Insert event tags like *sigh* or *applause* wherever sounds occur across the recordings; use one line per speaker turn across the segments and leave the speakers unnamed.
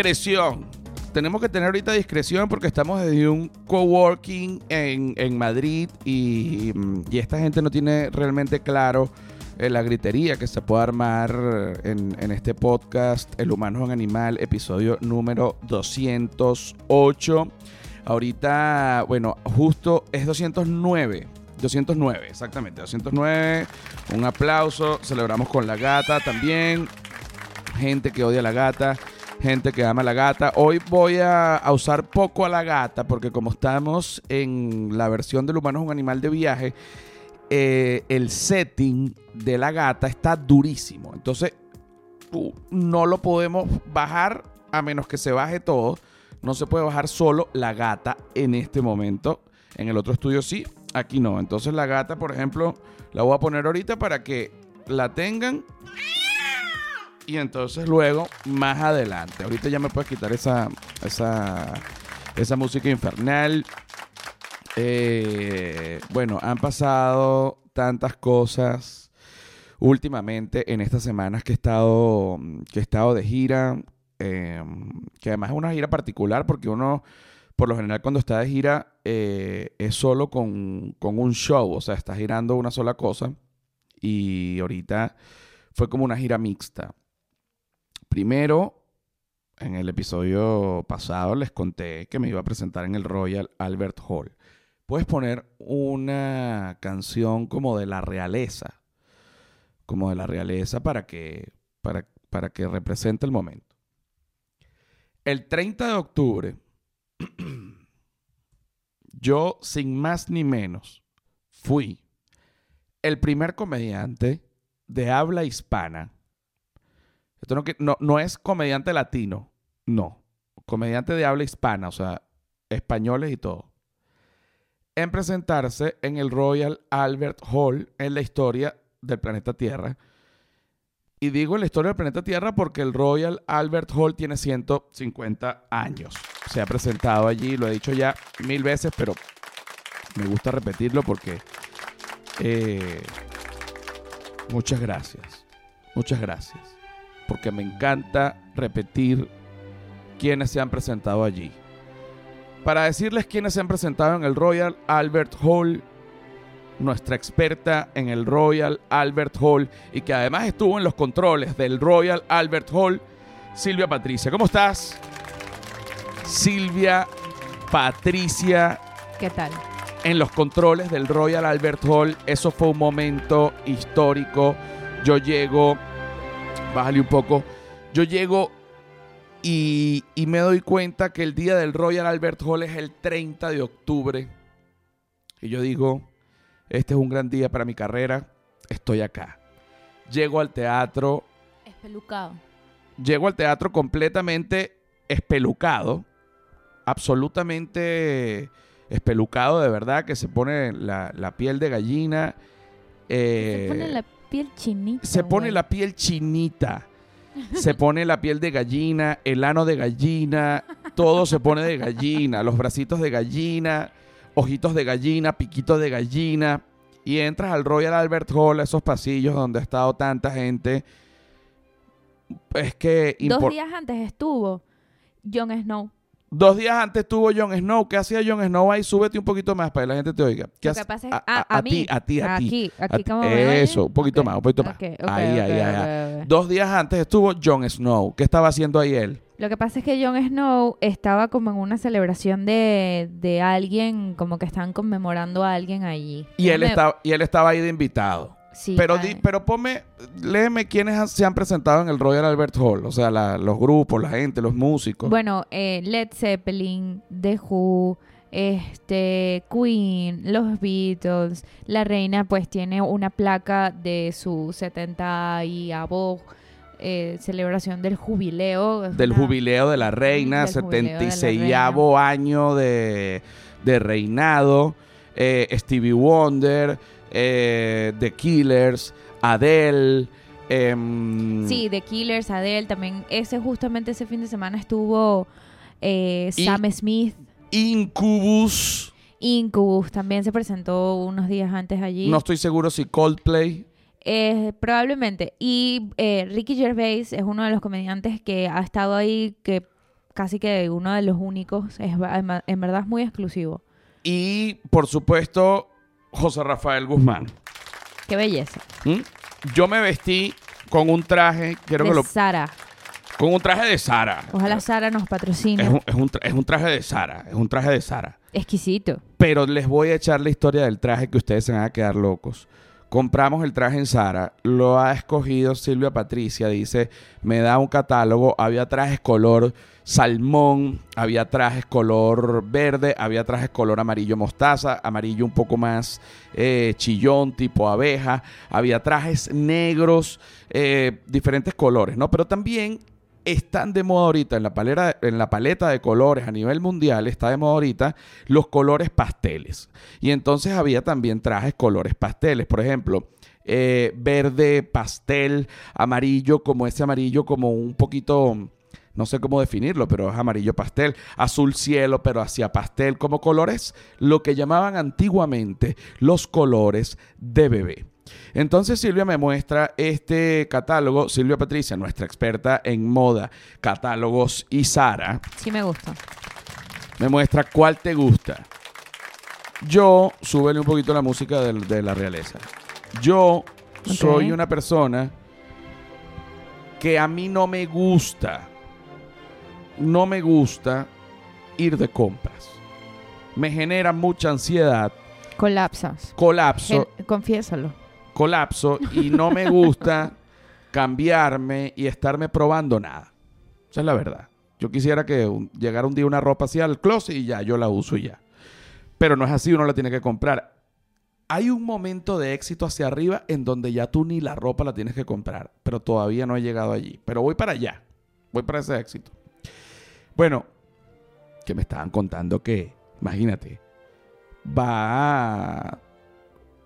discreción. Tenemos que tener ahorita discreción porque estamos desde un coworking en, en Madrid y, mm, y esta gente no tiene realmente claro eh, la gritería que se puede armar en, en este podcast, El humano es un animal, episodio número 208. Ahorita, bueno, justo es 209. 209, exactamente, 209. Un aplauso. Celebramos con la gata también. Gente que odia a la gata, gente que ama la gata. Hoy voy a, a usar poco a la gata porque como estamos en la versión del humano es un animal de viaje, eh, el setting de la gata está durísimo. Entonces, uh, no lo podemos bajar a menos que se baje todo. No se puede bajar solo la gata en este momento. En el otro estudio sí, aquí no. Entonces la gata, por ejemplo, la voy a poner ahorita para que la tengan. Y entonces luego, más adelante. Ahorita ya me puedes quitar esa, esa, esa música infernal. Eh, bueno, han pasado tantas cosas últimamente en estas semanas que he estado, que he estado de gira. eh, que además es una gira particular porque uno, por lo general, cuando está de gira, eh, es solo con, con un show. O sea, está girando una sola cosa. Y ahorita fue como una gira mixta. Primero, en el episodio pasado les conté que me iba a presentar en el Royal Albert Hall. Puedes poner una canción como de la realeza, como de la realeza para que, para, para que represente el momento. El 30 de octubre, *clears throat* yo sin más ni menos fui el primer comediante de habla hispana. Esto no, no es comediante latino, no. Comediante de habla hispana, o sea, españoles y todo. En presentarse en el Royal Albert Hall en la historia del planeta Tierra. Y digo en la historia del planeta Tierra porque el Royal Albert Hall tiene 150 años. Se ha presentado allí, lo he dicho ya mil veces, pero me gusta repetirlo porque eh, muchas gracias. Muchas gracias. Porque me encanta repetir quienes se han presentado allí. Para decirles quiénes se han presentado en el Royal Albert Hall, nuestra experta en el Royal Albert Hall y que además estuvo en los controles del Royal Albert Hall, Silvia Patricia. ¿Cómo estás? Silvia Patricia
¿Qué tal?
en los controles del Royal Albert Hall. Eso fue un momento histórico. Yo llego, bájale un poco, yo llego y, y me doy cuenta que el día del Royal Albert Hall es el 30 de octubre. Y yo digo, este es un gran día para mi carrera, estoy acá. Llego al teatro,
Espelucado.
llego al teatro completamente espelucado, absolutamente espelucado de verdad, que se pone la, la piel de gallina. eh,
se pone la piel chinita.
se pone
güey.
la piel chinita, se pone la piel de gallina, el ano de gallina, todo se pone de gallina, los bracitos de gallina, ojitos de gallina, piquitos de gallina. Y entras al Royal Albert Hall, a esos pasillos donde ha estado tanta gente. Es que...
Dos días antes estuvo Jon Snow.
Dos días antes tuvo Jon Snow. ¿Qué hacía Jon Snow ahí? Súbete un poquito más para que la gente te oiga. ¿Qué
Lo que pasa es-
a,
ah,
a-
mí.
ti, a ti, a ti.
Aquí, aquí como me oyen.
Eso, un poquito
Ok,
más, un poquito más.
ok, ok,
ahí,
ok,
ahí, ahí,
ok,
ahí.
ok.
Dos días antes estuvo Jon Snow. ¿Qué estaba haciendo ahí él?
Lo que pasa es que Jon Snow estaba como en una celebración de, de alguien, como que están conmemorando a alguien allí.
Y él,
Déjame-
estaba, y él estaba ahí de invitado.
Sí,
pero, di- pero ponme, léeme quiénes han- se han presentado en el Royal Albert Hall. O sea, la- los grupos, la gente, los músicos.
Bueno, eh, Led Zeppelin, The Who, este, Queen, los Beatles, la reina pues tiene una placa de su 70 y abo, eh, celebración del jubileo.
del
una-
jubileo de la reina,
Del jubileo de la
76 año de, de reinado. eh, Stevie Wonder, eh, The Killers, Adele. em,
Sí, The Killers, Adele, también ese justamente ese fin de semana estuvo eh, Sam Smith,
Incubus.
Incubus también se presentó unos días antes allí.
No estoy seguro si Coldplay.
Eh, probablemente. Y eh, Ricky Gervais es uno de los comediantes que ha estado ahí, que casi que uno de los únicos. Es, en verdad es muy exclusivo.
Y, por supuesto, José Rafael Guzmán.
Qué belleza.
¿Mm? Yo me vestí con un traje, quiero
de
que lo...
Sara.
Con un traje de Sara.
Ojalá Sara nos patrocine.
Es un, es, un tra- es un traje de Sara, es un traje de Sara.
Exquisito.
Pero les voy a echar la historia del traje que ustedes se van a quedar locos. Compramos el traje en Sara, lo ha escogido Silvia Patricia, dice, me da un catálogo, había trajes color salmón, había trajes color verde, había trajes color amarillo mostaza, amarillo un poco más eh, chillón, tipo abeja, había trajes negros, eh, diferentes colores, ¿no? Pero también están de moda ahorita en la, paleta de colores a nivel mundial, está de moda ahorita los colores pasteles. Y entonces había también trajes colores pasteles. Por ejemplo, eh, verde, pastel, amarillo, como ese amarillo como un poquito... No sé cómo definirlo, pero es amarillo pastel, azul cielo, pero hacia pastel, como colores, lo que llamaban antiguamente los colores de bebé. Entonces Silvia me muestra este catálogo, Silvia Patricia, nuestra experta en moda, catálogos y Sara,
Sí me gusta.
me muestra cuál te gusta. Yo, súbele un poquito la música de, la realeza. Yo soy una persona que a mí no me gusta, no me gusta ir de compras. Me genera mucha ansiedad,
Colapsas.
colapso.
Gen- Confiésalo.
Colapso y no me gusta cambiarme y estarme probando nada. Esa es la verdad. Yo quisiera que llegara un día una ropa así al closet y ya, yo la uso y ya. Pero no es así, uno la tiene que comprar. Hay un momento de éxito hacia arriba en donde ya tú ni la ropa la tienes que comprar, pero todavía no he llegado allí. Pero voy para allá, voy para ese éxito. Bueno, que me estaban contando que, imagínate, va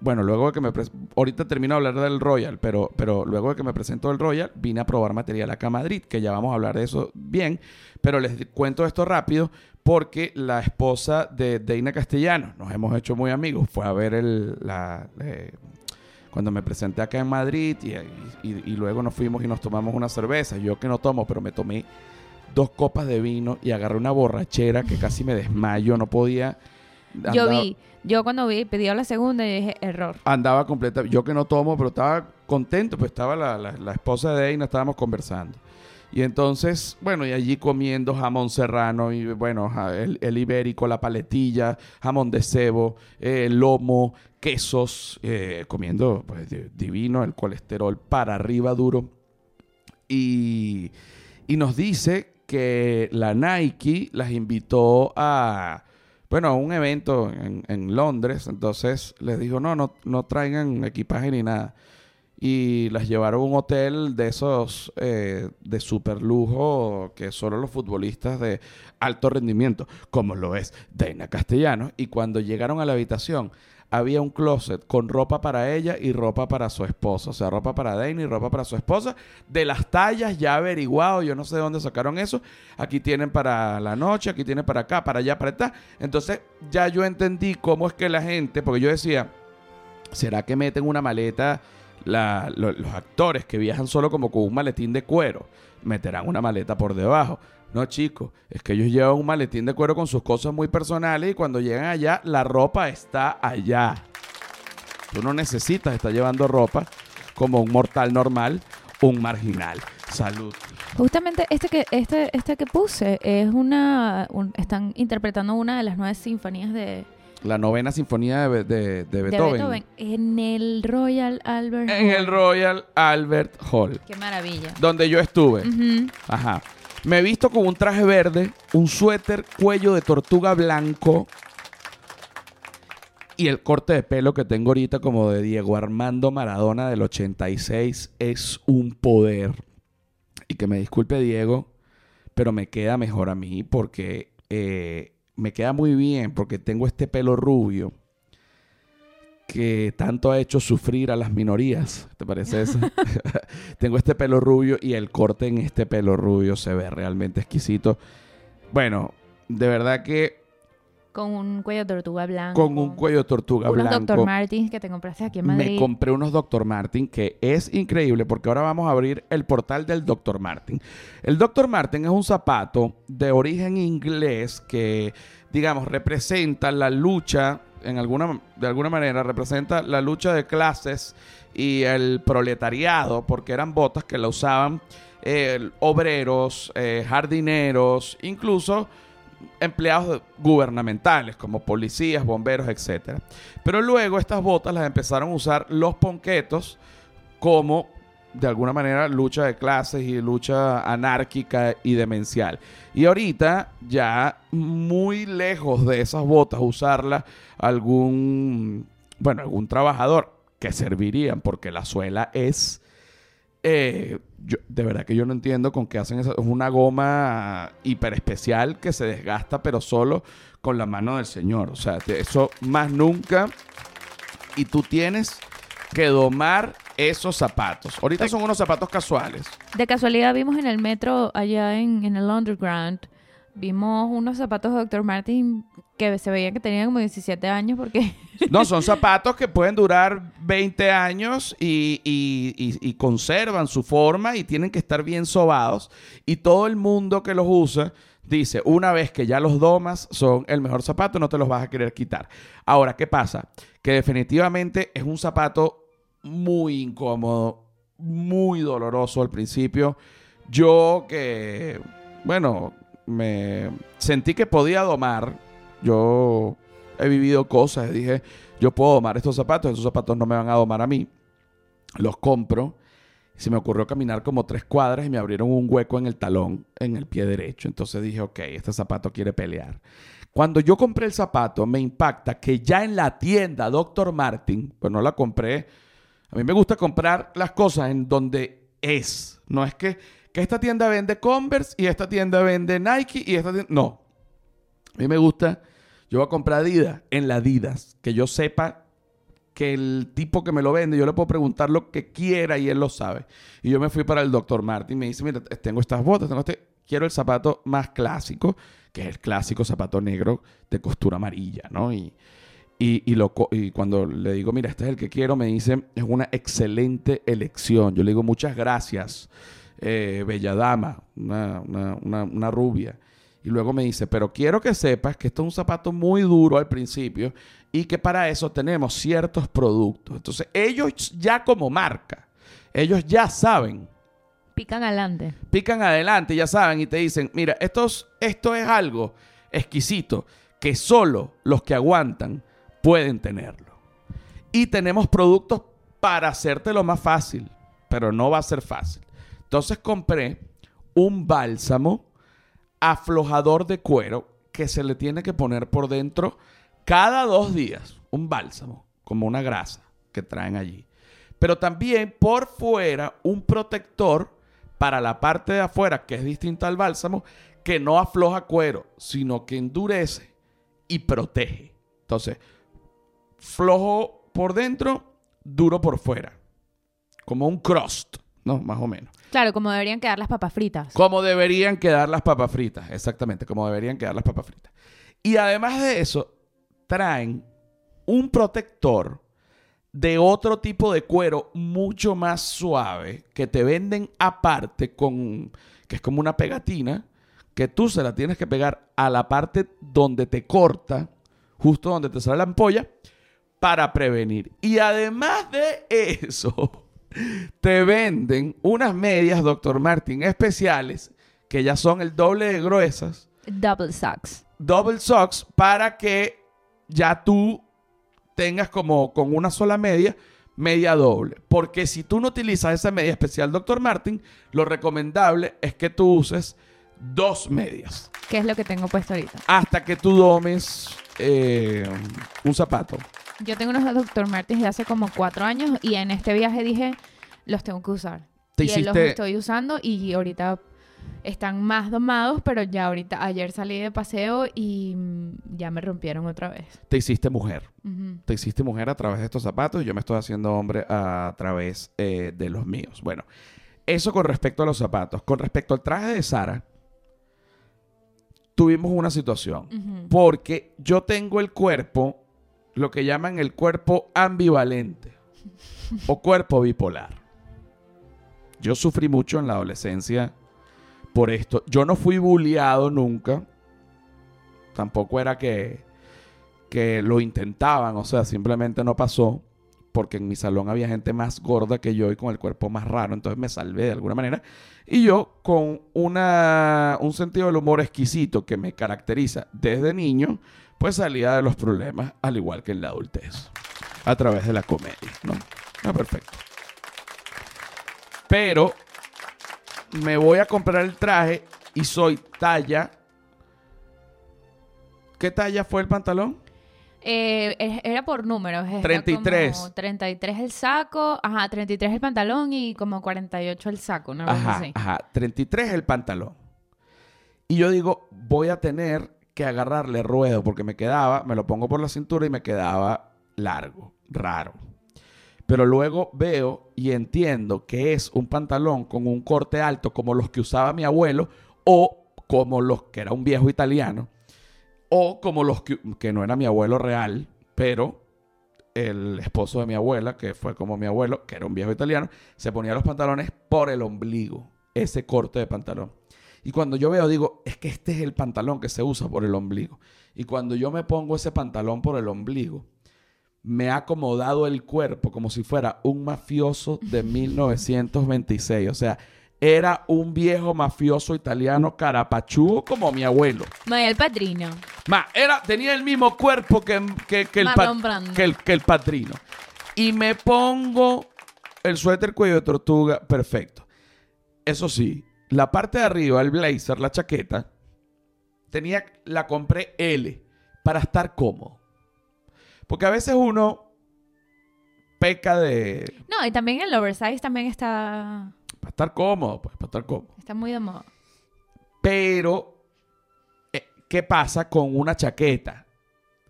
bueno, luego de que me... Ahorita termino de hablar del Royal, pero, pero luego de que me presento del Royal, vine a probar material acá a Madrid, que ya vamos a hablar de eso bien, pero les cuento esto rápido porque la esposa de Deina Castellanos, nos hemos hecho muy amigos, fue a ver el... La, eh, cuando me presenté acá en Madrid y, y- y luego nos fuimos y nos tomamos una cerveza. Yo que no tomo, pero me tomé dos copas de vino y agarré una borrachera que casi me desmayo, no podía...
Yo vi. Yo cuando vi, pidió la segunda y dije, error.
andaba completa. Yo que no tomo, pero estaba contento, pues estaba la, la- la esposa de Deina, estábamos conversando. Y entonces, bueno, y allí comiendo jamón serrano, y bueno, el, el ibérico, la paletilla, jamón de cebo, eh, lomo, quesos, eh, comiendo pues di- divino, el colesterol para arriba duro. Y, y nos dice que la Nike las invitó a, bueno, a un evento en, en Londres. Entonces les dijo, no, no, no traigan equipaje ni nada. Y las llevaron a un hotel de esos eh, de super lujo que solo los futbolistas de alto rendimiento, como lo es Dana Castellanos. Y cuando llegaron a la habitación, había un closet con ropa para ella y ropa para su esposa. O sea, ropa para Dana y ropa para su esposa. De las tallas ya averiguado, yo no sé de dónde sacaron eso. Aquí tienen para la noche, aquí tienen para acá, para allá, para acá. Entonces ya yo entendí cómo es que la gente, porque yo decía, ¿será que meten una maleta? los actores que viajan solo como con un maletín de cuero, meterán una maleta por debajo. No, chicos, es que ellos llevan un maletín de cuero con sus cosas muy personales y cuando llegan allá, la ropa está allá. Tú no necesitas estar llevando ropa como un mortal normal, un marginal. Salud.
Justamente este que, este, este que puse es una... un- están interpretando una de las nueve sinfonías de,
La novena sinfonía de, Be- de- Beethoven.
Beethoven en el Royal Albert
En
Hall.
el Royal Albert Hall,
Qué maravilla.
donde yo estuve. Ajá. Me he visto con un traje verde, un suéter cuello de tortuga blanco y el corte de pelo que tengo ahorita como de Diego Armando Maradona del 86 es un poder. Y que me disculpe Diego, pero me queda mejor a mí porque eh, me queda muy bien porque tengo este pelo rubio que tanto ha hecho sufrir a las minorías. ¿Te parece eso? *laughs* Tengo este pelo rubio y el corte en este pelo rubio se ve realmente exquisito. Bueno, de verdad que
Con un cuello de tortuga blanco.
con un cuello de tortuga
Unos
blanco.
Dr. Martins que te compraste aquí en
Me
Madrid.
compré unos Dr. Martin que es increíble porque ahora vamos a abrir el portal del Dr. Martin. El Dr. Martin es un zapato de origen inglés que, digamos, representa la lucha, en alguna, de alguna manera, representa la lucha de clases y el proletariado porque eran botas que la usaban eh, obreros, eh, jardineros, incluso empleados gubernamentales como policías, bomberos, etc. Pero luego estas botas las empezaron a usar los ponquetos como de alguna manera lucha de clases y lucha anárquica y demencial. Y ahorita ya muy lejos de esas botas usarlas algún bueno, algún trabajador que servirían porque la suela es eh, yo- de verdad que yo no entiendo con qué hacen eso. Es una goma hiper especial que se desgasta, pero solo con la mano del Señor. O sea, eso más nunca. Y tú tienes que domar esos zapatos. Ahorita son unos zapatos casuales.
De casualidad vimos en el metro allá en, en el Underground, vimos unos zapatos de Dr. Martin que se veía que tenían como 17 años porque *laughs*
No, son zapatos que pueden durar 20 años y, y- y- y conservan su forma y tienen que estar bien sobados. Y todo el mundo que los usa dice, una vez que ya los domas, son el mejor zapato, no te los vas a querer quitar. Ahora, ¿qué pasa? Que definitivamente es un zapato muy incómodo, muy doloroso al principio. Yo que, bueno, me sentí que podía domar. Yo he vivido cosas. Dije, yo puedo domar estos zapatos, esos zapatos no me van a domar a mí. Los compro. Se me ocurrió caminar como tres cuadras y me abrieron un hueco en el talón, en el pie derecho. Entonces dije, ok, este zapato quiere pelear. Cuando yo compré el zapato, me impacta que ya en la tienda Dr. Martin, pues no la compré. A mí me gusta comprar las cosas en donde es. No es que, que esta tienda vende Converse y esta tienda vende Nike y esta tienda... No. A mí me gusta, yo voy a comprar Adidas en la Adidas, que yo sepa que el tipo que me lo vende, yo le puedo preguntar lo que quiera y él lo sabe. Y yo me fui para el Dr. Martin y me dice, mira, tengo estas botas, tengo este, quiero el zapato más clásico, que es el clásico zapato negro de costura amarilla, ¿no? Y, y, y lo co- y cuando le digo, mira, este es el que quiero, me dice, es una excelente elección. Yo le digo, muchas gracias, eh, bella dama, una, una- una- una rubia. Y luego me dice, pero quiero que sepas que esto es un zapato muy duro al principio y que para eso tenemos ciertos productos. Entonces, ellos ya como marca, ellos ya saben
pican adelante.
pican adelante, ya saben, y te dicen, mira, estos, esto es algo exquisito que solo los que aguantan pueden tenerlo. Y tenemos productos para hacértelo más fácil, pero no va a ser fácil. Entonces compré un bálsamo aflojador de cuero que se le tiene que poner por dentro cada dos días. Un bálsamo, como una grasa que traen allí. Pero también por fuera un protector para la parte de afuera, que es distinta al bálsamo, que no afloja cuero, sino que endurece y protege. Entonces, flojo por dentro, duro por fuera. Como un crust, ¿no? Más o menos.
Claro, como deberían quedar las papas fritas.
Como deberían quedar las papas fritas, exactamente, como deberían quedar las papas fritas. Y además de eso, traen un protector de otro tipo de cuero mucho más suave que te venden aparte con que es como una pegatina que tú se la tienes que pegar a la parte donde te corta, justo donde te sale la ampolla para prevenir. Y además de eso, *laughs* te venden unas medias Dr. Martin especiales que ya son el doble de gruesas,
Double socks.
double socks para que ya tú tengas como con una sola media, media doble. Porque si tú no utilizas esa media especial Dr. Martin, lo recomendable es que tú uses dos medias
Que es lo que tengo puesto ahorita.
hasta que tú domes eh, un zapato.
Yo tengo unos Dr. Martens de hace como cuatro años y en este viaje dije, los tengo que usar.
Te
y los
hiciste,
estoy usando y ahorita están más domados, pero ya ahorita, ayer salí de paseo y mm, ya me rompieron otra vez.
te hiciste mujer. Te hiciste mujer a través de estos zapatos y yo me estoy haciendo hombre a través eh, de los míos. Bueno, eso con respecto a los zapatos. Con respecto al traje de Sara, tuvimos una situación. Porque yo tengo el cuerpo, lo que llaman el cuerpo ambivalente o cuerpo bipolar. Yo sufrí mucho en la adolescencia por esto. Yo no fui bulliado nunca. Tampoco era que, que lo intentaban, o sea, simplemente no pasó. Porque en mi salón había gente más gorda que yo y con el cuerpo más raro. Entonces me salvé de alguna manera. Y yo, con una, un sentido del humor exquisito que me caracteriza desde niño, pues salía de los problemas, al igual que en la adultez, a través de la comedia, ¿no? Ah, perfecto. Pero me voy a comprar el traje y soy talla. ¿Qué talla fue el pantalón?
Eh, era por números. era
33.
como 33 el saco, ajá, 33 el pantalón y como 48 el saco, cosa
Ajá,
así.
ajá. 33 el pantalón. Y yo digo, voy a tener que agarrarle ruedo porque me quedaba, me lo pongo por la cintura y me quedaba largo, raro. Pero luego veo y entiendo que es un pantalón con un corte alto como los que usaba mi abuelo o como los que era un viejo italiano o como los que, que no era mi abuelo real, pero el esposo de mi abuela, que fue como mi abuelo, que era un viejo italiano, se ponía los pantalones por el ombligo, ese corte de pantalón. Y cuando yo veo, digo, es que este es el pantalón que se usa por el ombligo. Y cuando yo me pongo ese pantalón por el ombligo, me ha acomodado el cuerpo como si fuera un mafioso de 1926. O sea, era un viejo mafioso italiano carapachudo como mi abuelo.
Maya el padrino.
Ma, era, tenía el mismo cuerpo que, que- que el, pa-
Marlon Brando.
que, el, que el padrino. Y me pongo el suéter cuello de tortuga, perfecto. Eso sí, la parte de arriba, el blazer, la chaqueta, tenía, la compré L para estar cómodo. Porque a veces uno peca de...
No, y también el oversize también está,
Para estar cómodo, pues, para estar cómodo.
está muy de moda.
Pero, eh, ¿qué pasa con una chaqueta?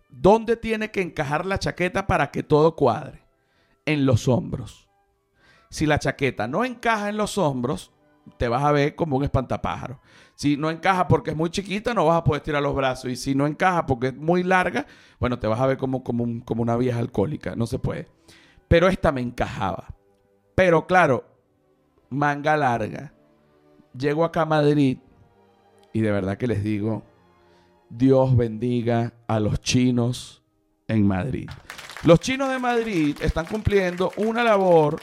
¿Dónde tiene que encajar la chaqueta para que todo cuadre? En los hombros. Si la chaqueta no encaja en los hombros, te vas a ver como un espantapájaro. Si no encaja porque es muy chiquita, no vas a poder tirar los brazos. Y si no encaja porque es muy larga, bueno, te vas a ver como, como, un- como una vieja alcohólica. No se puede. Pero esta me encajaba. Pero claro, manga larga. Llego acá a Madrid y de verdad que les digo, Dios bendiga a los chinos en Madrid. Los chinos de Madrid están cumpliendo una labor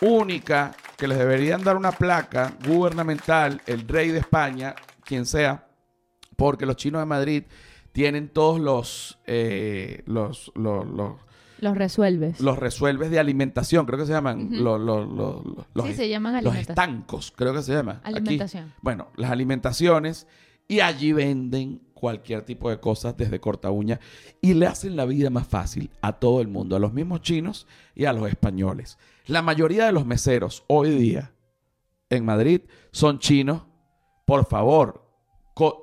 única que les deberían dar una placa gubernamental, el rey de España, quien sea, porque los chinos de Madrid tienen todos los, eh, los, los, los,
Los resuelves.
los resuelves de alimentación, creo que se llaman,
Ujú.
los, los, los, los- los-
sí, se llaman
los estancos, creo que se llama. aquí.
Alimentación.
Bueno, las alimentaciones y allí venden cualquier tipo de cosas desde corta uña y le hacen la vida más fácil a todo el mundo, a los mismos chinos y a los españoles. La mayoría de los meseros hoy día en Madrid son chinos. Por favor,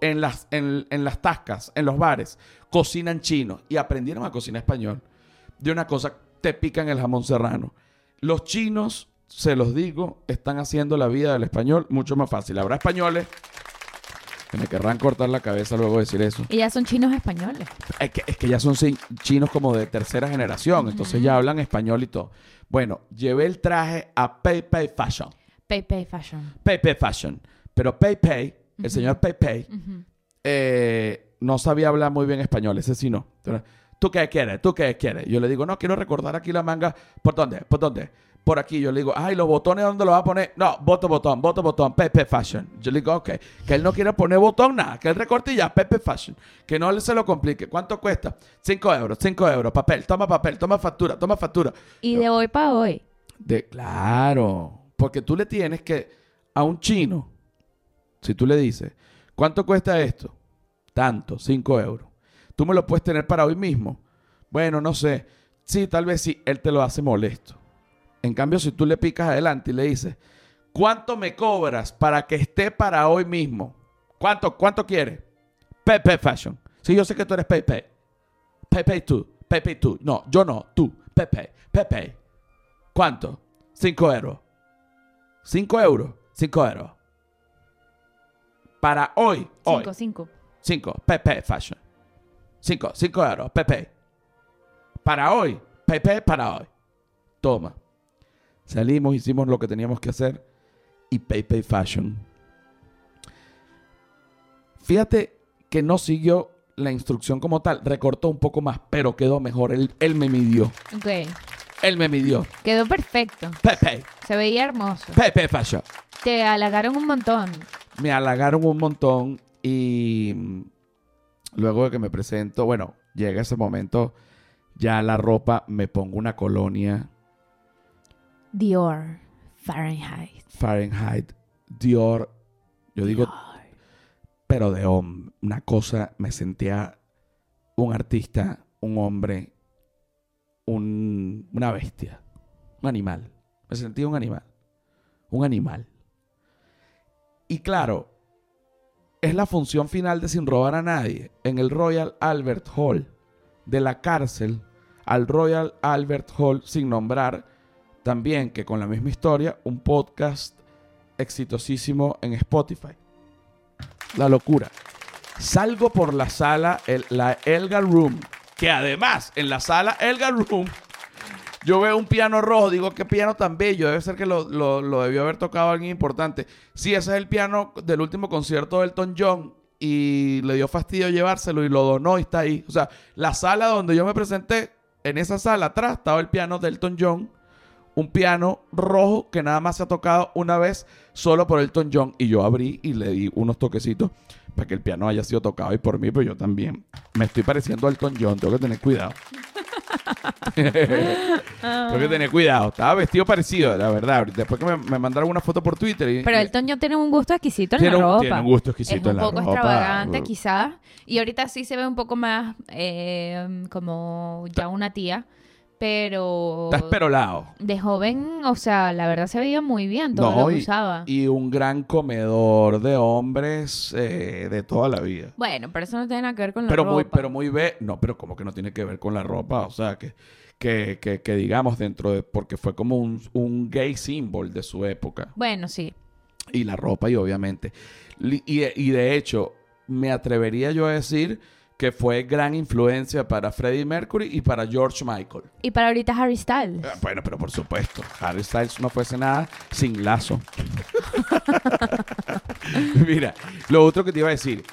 en las, en, en las tascas, en los bares, cocinan chino y aprendieron a cocinar español. De una cosa, te pican el jamón serrano. Los chinos, se los digo, están haciendo la vida del español mucho más fácil. Habrá españoles que me querrán cortar la cabeza luego de decir eso.
Y ya son chinos españoles.
Es que, es que ya son chinos como de tercera generación, entonces ya hablan español y todo. Bueno, llevé el traje a PayPay Fashion.
Pay Pay Fashion.
PayPay Fashion. Pero PayPay, el señor PayPay, eh, no sabía hablar muy bien español, ese sí no. Entonces, ¿Tú qué quieres? ¿Tú qué quieres? Yo le digo, no, quiero recordar aquí la manga. ¿Por dónde? ¿Por dónde? Por aquí. Yo le digo, ay, los botones, ¿dónde los va a poner? No, voto botón, voto botón, Pepe Fashion. Yo le digo, ok, que él no quiere poner botón, nada, que él recorte y ya, Pepe Fashion. Que no se lo complique. ¿Cuánto cuesta? Cinco euros, cinco euros, papel, toma papel, toma factura, toma factura.
Y de hoy para hoy.
De, claro, porque tú le tienes que, a un chino, si tú le dices, ¿cuánto cuesta esto? Tanto, 5 euros. Tú me lo puedes tener para hoy mismo. Bueno, no sé. Sí, tal vez sí, él te lo hace molesto. En cambio, si tú le picas adelante y le dices, ¿cuánto me cobras para que esté para hoy mismo? ¿Cuánto, cuánto quieres? Pepe Fashion. Sí, yo sé que tú eres Pepe. Pepe tú, Pepe tú. No, yo no, tú. Pepe, Pepe. ¿Cuánto? 5 euros. 5 euros. 5 euros. Para hoy. Hoy.
5, 5.
5, Pepe Fashion. 5, 5 euros, Pepe. Para hoy, Pepe para hoy. Toma. Salimos, hicimos lo que teníamos que hacer y Pepe Fashion. Fíjate que no siguió la instrucción como tal, recortó un poco más, pero quedó mejor. Él, él me midió.
Ok.
Él me midió.
Quedó perfecto.
Pepe,
Se veía hermoso.
Pepe Fashion.
Te halagaron un montón.
me halagaron un montón y luego de que me presento, bueno, llega ese momento, ya la ropa, me pongo una colonia
Dior. Fahrenheit.
Fahrenheit, Dior, yo digo, pero de hombre, una cosa, me sentía un artista, un hombre, un- una bestia, un animal, me sentía un animal, un animal. Y claro, es la función final de Sin Robar a Nadie en el Royal Albert Hall, de la cárcel al Royal Albert Hall, sin nombrar también que con la misma historia, un podcast exitosísimo en Spotify. La locura. Salgo por la sala, el- la Elgar Room, que además en la sala Elgar Room yo veo un piano rojo, digo, qué piano tan bello, debe ser que lo, lo- lo debió haber tocado alguien importante. Sí, ese es el piano del último concierto de Elton John y le dio fastidio llevárselo y lo donó y está ahí. O sea, la sala donde yo me presenté, en esa sala atrás estaba el piano de Elton John, un piano rojo que nada más se ha tocado una vez solo por Elton John y yo abrí y le di unos toquecitos para que el piano haya sido tocado y por mí, pero yo también. Me estoy pareciendo a Elton John, tengo que tener cuidado. Tengo que tener cuidado. Estaba vestido parecido, la verdad. Después que me, me mandaron una foto por Twitter. Y,
Pero
y-
el Toño tiene un gusto exquisito en
tiene,
la
un,
ropa.
tiene un gusto exquisito
es
en
un
la
poco
ropa.
extravagante, quizás. Y ahorita sí se ve un poco más eh, como ya una tía. Pero
Está esperolado.
de joven, o sea, la verdad se veía muy bien todo
No,
lo que
y-
usaba.
Y un gran comedor de hombres eh, de toda la vida.
Bueno, pero eso no tiene nada que ver con la
Pero
ropa.
muy, pero muy ve. No, pero como que no tiene que ver con la ropa. O sea, que, que, que, que digamos dentro de. Porque fue como un, un gay symbol de su época.
Bueno, sí.
Y la ropa, y obviamente. Y, y de hecho, me atrevería yo a decir que fue gran influencia para Freddie Mercury y para George Michael.
Y para ahorita Harry Styles.
Eh, Bueno, pero por supuesto, Harry Styles no fuese nada sin lazo. *laughs* Mira, lo otro que te iba a decir,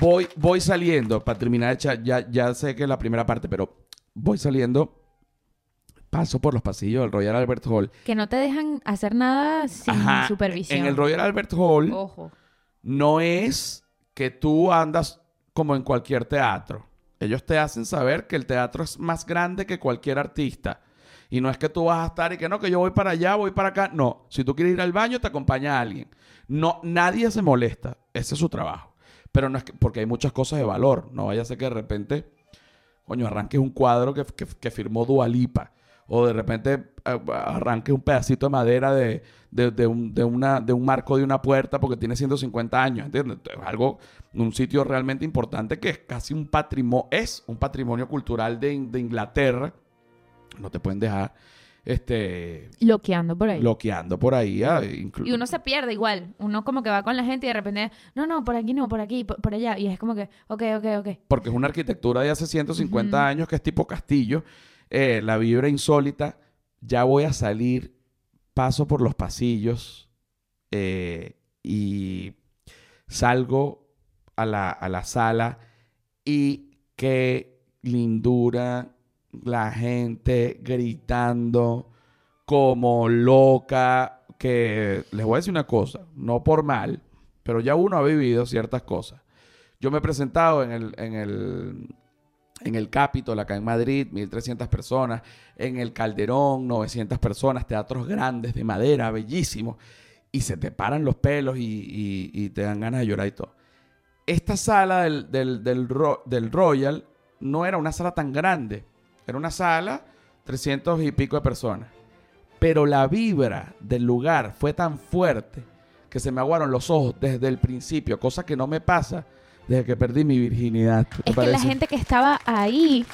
voy, voy saliendo, para terminar, ya, ya sé que es la primera parte, pero voy saliendo, paso por los pasillos del Royal Albert Hall.
Que no te dejan hacer nada sin
Ajá,
supervisión.
En el Royal Albert Hall
Ojo.
no es que tú andas como en cualquier teatro. Ellos te hacen saber que el teatro es más grande que cualquier artista. Y no es que tú vas a estar y que no, que yo voy para allá, voy para acá. No, si tú quieres ir al baño, te acompaña alguien. No, nadie se molesta. Ese es su trabajo. Pero no es que, porque hay muchas cosas de valor. No vaya a ser que de repente, coño, arranques un cuadro que, que, que firmó Dualipa. O de repente eh, arranques un pedacito de madera de, de, de un, de, una, de un marco de una puerta porque tiene 150 años. ¿Entiendes? Es algo, un sitio realmente importante que es casi un patrimonio, es un patrimonio cultural de, de Inglaterra. No te pueden dejar este,
Loqueando por ahí.
bloqueando por ahí. ah, inclu-
Y uno se pierde igual. Uno como que va con la gente y de repente, no, no, por aquí no, por aquí, por, por allá. Y es como que, ok, ok, ok.
porque es una arquitectura de hace 150
Ujú.
años que es tipo castillo, eh, la vibra insólita, ya voy a salir, paso por los pasillos eh, y salgo a la, a la sala y qué lindura, la gente gritando como loca, que les voy a decir una cosa, no por mal, pero ya uno ha vivido ciertas cosas. Yo me he presentado en el, en el, en el Capitol, acá en Madrid, 1.300 personas. En el Calderón, 900 personas. Teatros grandes, de madera, bellísimos. Y se te paran los pelos y, te dan ganas de llorar y todo. Esta sala del, del Royal no era una sala tan grande. Era una sala, 300 y pico de personas. Pero la vibra del lugar fue tan fuerte que se me aguaron los ojos desde el principio, cosa que no me pasa desde que perdí mi virginidad. ¿Te
Es que la gente que estaba ahí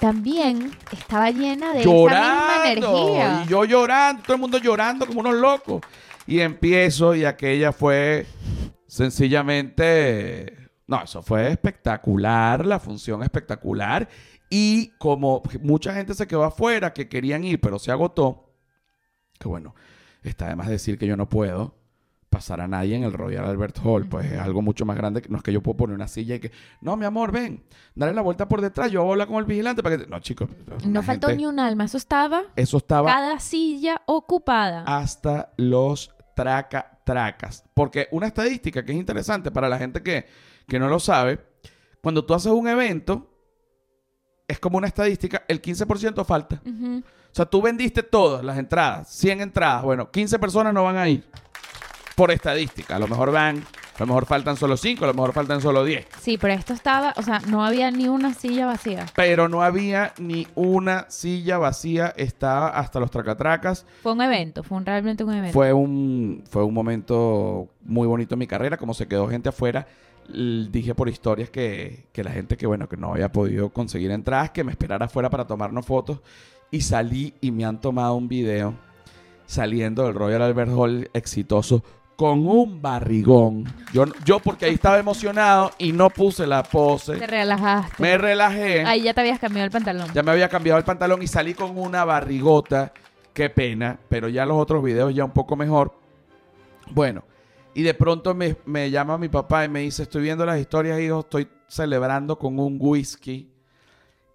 también estaba llena de
llorando
esa misma energía.
y yo llorando, todo el mundo llorando como unos locos. Y empiezo y aquella fue sencillamente No, eso fue espectacular, la función espectacular. Y como mucha gente se quedó afuera que querían ir, pero se agotó, que bueno, está además decir que yo no puedo pasar a nadie en el Royal Albert Hall, pues es algo mucho más grande, que no es que yo puedo poner una silla y que, no, mi amor, ven, dale la vuelta por detrás, yo voy a hablar con el vigilante para que... No, chicos.
No faltó
gente-
ni un alma, eso estaba
Eso estaba
cada silla ocupada.
hasta los traca tracas. Porque una estadística que es interesante para la gente que, que no lo sabe, cuando tú haces un evento, es como una estadística, el 15% falta. O sea, tú vendiste todas las entradas, 100 entradas, bueno, 15 personas no van a ir. Por estadística, a lo mejor van, a lo mejor faltan solo 5, a lo mejor faltan solo 10.
Sí, pero esto estaba, o sea, no había ni una silla vacía.
Pero no había ni una silla vacía, estaba hasta los tracatracas.
Fue un evento, fue un- realmente un evento.
Fue un, fue un momento muy bonito en mi carrera. Como se quedó gente afuera, dije por historias que, que la gente que, bueno, que no había podido conseguir entradas, que me esperara afuera para tomarnos fotos. Y salí y me han tomado un video saliendo del Royal Albert Hall exitoso con un barrigón. Yo, yo porque ahí estaba emocionado y no puse la
Te
pose.
relajaste.
Me relajé.
Ahí ya te habías cambiado el pantalón.
Ya me había cambiado el pantalón y salí con una barrigota. Qué pena, pero ya los otros videos ya un poco mejor. Bueno, y de pronto me, me llama mi papá y me dice, estoy viendo las historias, hijo, estoy celebrando con un whisky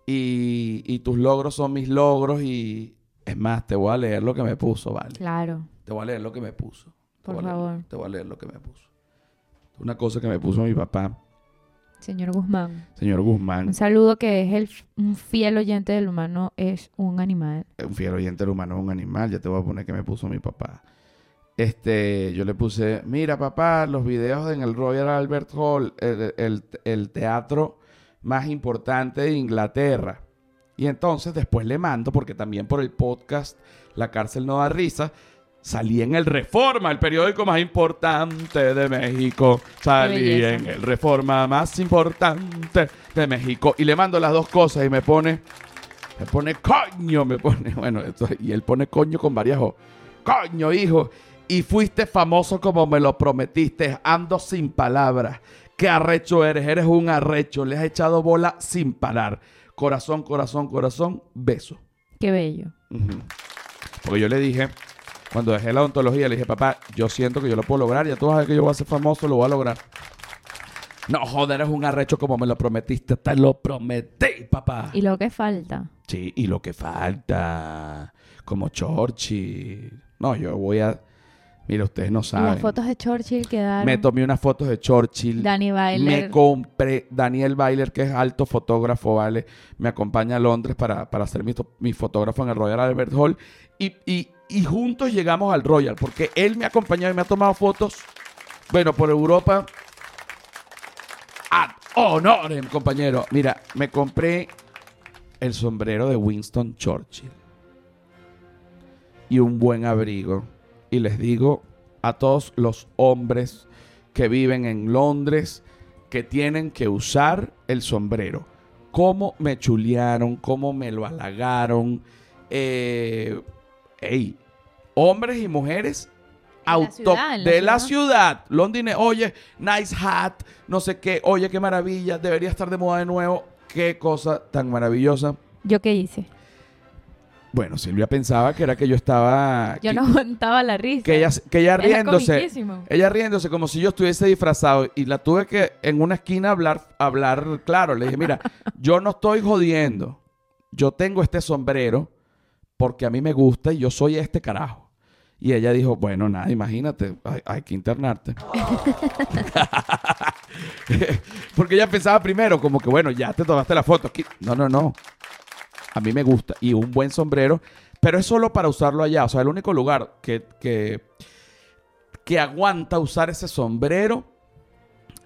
y, y tus logros son mis logros y es más, te voy a leer lo que me puso, ¿vale?
Claro,
Te voy a leer lo que me puso.
Por
leer-
favor.
te voy a leer lo que me puso. Una cosa que me puso mi papá,
Señor Guzmán.
señor Guzmán.
Un saludo que es el, un fiel oyente del humano, es un animal.
un fiel oyente del humano es un animal. Ya te voy a poner que me puso mi papá. Este, yo le puse, mira papá, los videos en el Royal Albert Hall, el, el- el teatro más importante de Inglaterra. Y entonces después le mando, porque también por el podcast La cárcel no da risa, salí en el Reforma, el periódico más importante de México. Salí
belleza.
en el Reforma más importante de México. Y le mando las dos cosas y me pone... Me pone coño, me pone, *laughs* bueno, esto- y él pone coño con varias O. Coño, hijo. Y fuiste famoso como me lo prometiste. Ando sin palabras. Qué arrecho eres, eres un arrecho. Le has echado bola sin parar. Corazón, corazón, corazón, beso.
Qué bello.
Porque yo le dije, cuando dejé la odontología, le dije, papá, yo siento que yo lo puedo lograr. Ya tú vas a ver que yo voy a ser famoso, lo voy a lograr. No, joder, eres un arrecho como me lo prometiste. Te lo prometí, papá.
Y lo que falta.
Sí, y lo que falta, como Churchill. No, yo voy a... Mira, ustedes no saben.
las fotos de Churchill quedaron.
Me tomé unas fotos de Churchill. Me
Bailer.
compré Daniel Bailer, que es alto fotógrafo, ¿vale? Me acompaña a Londres para, para ser mi, mi fotógrafo en el Royal Albert Hall. Y, y- y juntos llegamos al Royal, porque él me ha acompañado y me ha tomado fotos, bueno, por Europa. ¡Ad honorem, compañero! Mira, me compré el sombrero de Winston Churchill y un buen abrigo. Y les digo a todos los hombres que viven en Londres que tienen que usar el sombrero. Cómo me chulearon, cómo me lo halagaron. Eh, ey, hombres y mujeres auto- de la
ciudad.
Londres, oye, nice hat, no sé qué, oye, qué maravilla, debería estar de moda de nuevo. Qué cosa tan maravillosa.
¿Yo qué hice?
Bueno, Silvia pensaba que era que yo estaba...
Yo
que-
no *laughs* aguantaba la risa.
que ella, que ella riéndose. Ella riéndose como si yo estuviese disfrazado y la tuve que en una esquina hablar, hablar claro. Le dije, mira, *laughs* yo no estoy jodiendo. Yo tengo este sombrero porque a mí me gusta y yo soy este carajo. Y ella dijo, bueno, nada, imagínate, hay, que internarte. *laughs* porque ella pensaba primero como que, bueno, ya te tomaste la foto. No, no, no. A mí me gusta. Y un buen sombrero, pero es solo para usarlo allá. O sea, el único lugar que, que, que aguanta usar ese sombrero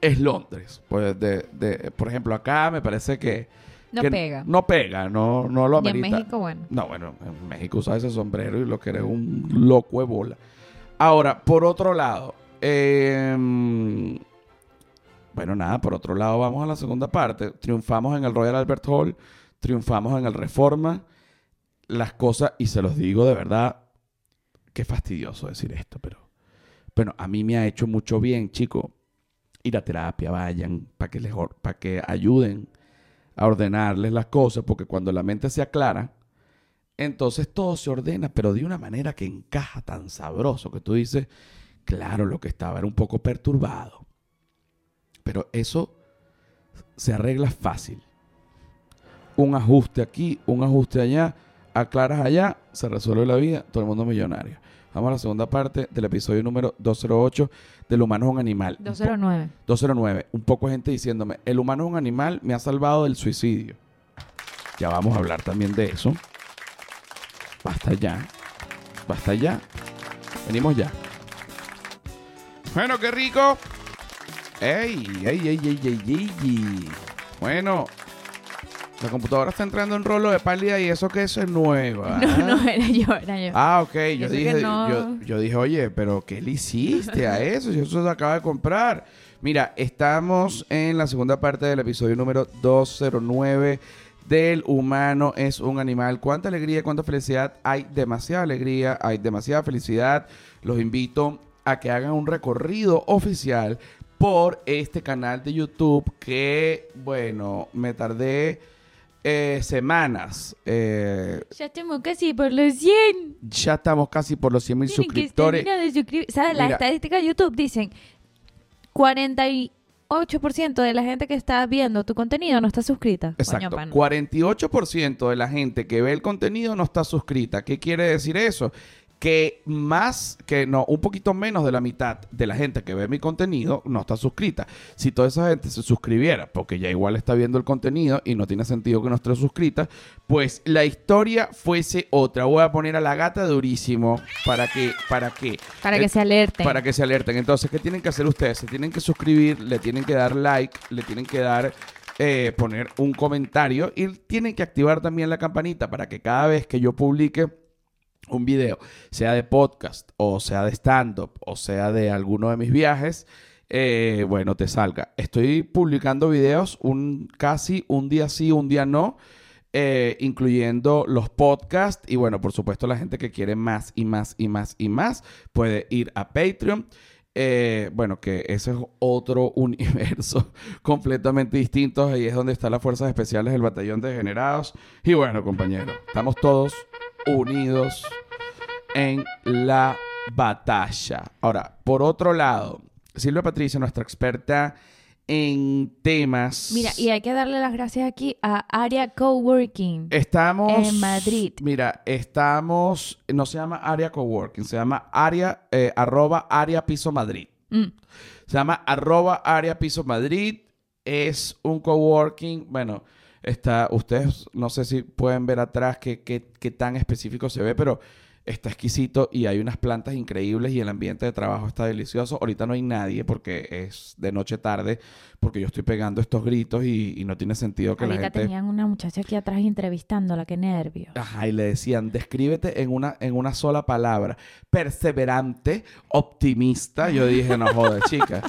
es Londres. Pues de, de- por ejemplo, acá me parece que...
No
que
pega.
No pega, no, no lo
y en
amerita.
México, bueno.
No, bueno, en México usa ese sombrero y lo que eres un loco de bola. Ahora, por otro lado, em, bueno, nada, por otro lado, vamos a la segunda parte. Triunfamos en el Royal Albert Hall, triunfamos en el Reforma. Las cosas, y se los digo de verdad, qué fastidioso decir esto, pero bueno, a mí me ha hecho mucho bien, chico. ir a terapia, vayan, para que, les or- pa' que ayuden a ordenarles las cosas, porque cuando la mente se aclara, entonces todo se ordena, pero de una manera que encaja tan sabroso que tú dices, claro, lo que estaba era un poco perturbado. Pero eso se arregla fácil. Un ajuste aquí, un ajuste allá, aclaras allá, se resuelve la vida, todo el mundo millonario. Vamos a la segunda parte del episodio número 208 del humano es un animal. Un po-
209.
209. Un poco de gente diciéndome, el humano es un animal, me ha salvado del suicidio. Ya vamos a hablar también de eso. Basta ya. Basta ya. Venimos ya. Bueno, qué rico. ¡Ey! ¡Ey, ey, ey, ey, ey, ey! Bueno, la computadora está entrando en rolo de pálida y eso que eso es nueva. *laughs*
No, no, era yo, era yo.
Ah, ok. Yo dije,
no.
yo, yo dije, oye, pero ¿qué le hiciste a eso? Si eso se acaba de comprar. Mira, estamos en la segunda parte del episodio número 209 del humano es un animal. Cuánta alegría, cuánta felicidad. Hay demasiada alegría, hay demasiada felicidad. Los invito a que hagan un recorrido oficial por este canal de YouTube que, bueno, me tardé eh, semanas. eh,
Ya estamos casi por los 100.
ya estamos casi por los 100 mil suscriptores.
de suscribir. ¿Sabes? La
Mira.
estadística de YouTube dicen 48% de la gente que está viendo tu contenido no está suscrita.
Exacto.
Coño, pan.
48% de la gente que ve el contenido no está suscrita. ¿Qué quiere decir eso? Que más, que no, un poquito menos de la mitad de la gente que ve mi contenido no está suscrita. Si toda esa gente se suscribiera, porque ya igual está viendo el contenido y no tiene sentido que no esté suscrita, pues la historia fuese otra. Voy a poner a la gata durísimo para que, para que
Para que
Eh,
se alerten.
para que se alerten. Entonces, ¿qué tienen que hacer ustedes? Se tienen que suscribir, le tienen que dar like, le tienen que dar, eh, poner un comentario y tienen que activar también la campanita para que cada vez que yo publique un video, sea de podcast o sea de stand-up o sea de alguno de mis viajes, eh, bueno, te salga. Estoy publicando videos un, casi un día sí, un día no. eh, incluyendo los podcasts y bueno, por supuesto la gente que quiere más y más y más y más puede ir a Patreon. Eh, bueno, que ese es otro *laughs* universo completamente distinto. Ahí es donde están las fuerzas especiales del batallón de degenerados. Y bueno, compañeros, estamos todos unidos en la batalla. Ahora, por otro lado, Silvia Patricia, nuestra experta en temas.
Mira, y hay que darle las gracias aquí a Area Coworking.
Estamos
En Madrid.
Mira, estamos. No se llama área coworking, se llama área eh, arroba área piso Madrid.
Mm.
Se llama arroba área piso Madrid. Es un coworking. Bueno, está. Ustedes no sé si pueden ver atrás qué, qué, qué tan específico se ve, pero está exquisito y hay unas plantas increíbles y el ambiente de trabajo está delicioso. Ahorita no hay nadie porque es de noche tarde, porque yo estoy pegando estos gritos y, y no tiene sentido que la
Ahorita
gente.
tenían una muchacha aquí atrás entrevistándola, qué nervio.
Ajá, y le decían, descríbete en una, en una sola palabra. Perseverante, optimista. Yo dije, no jodas, chica.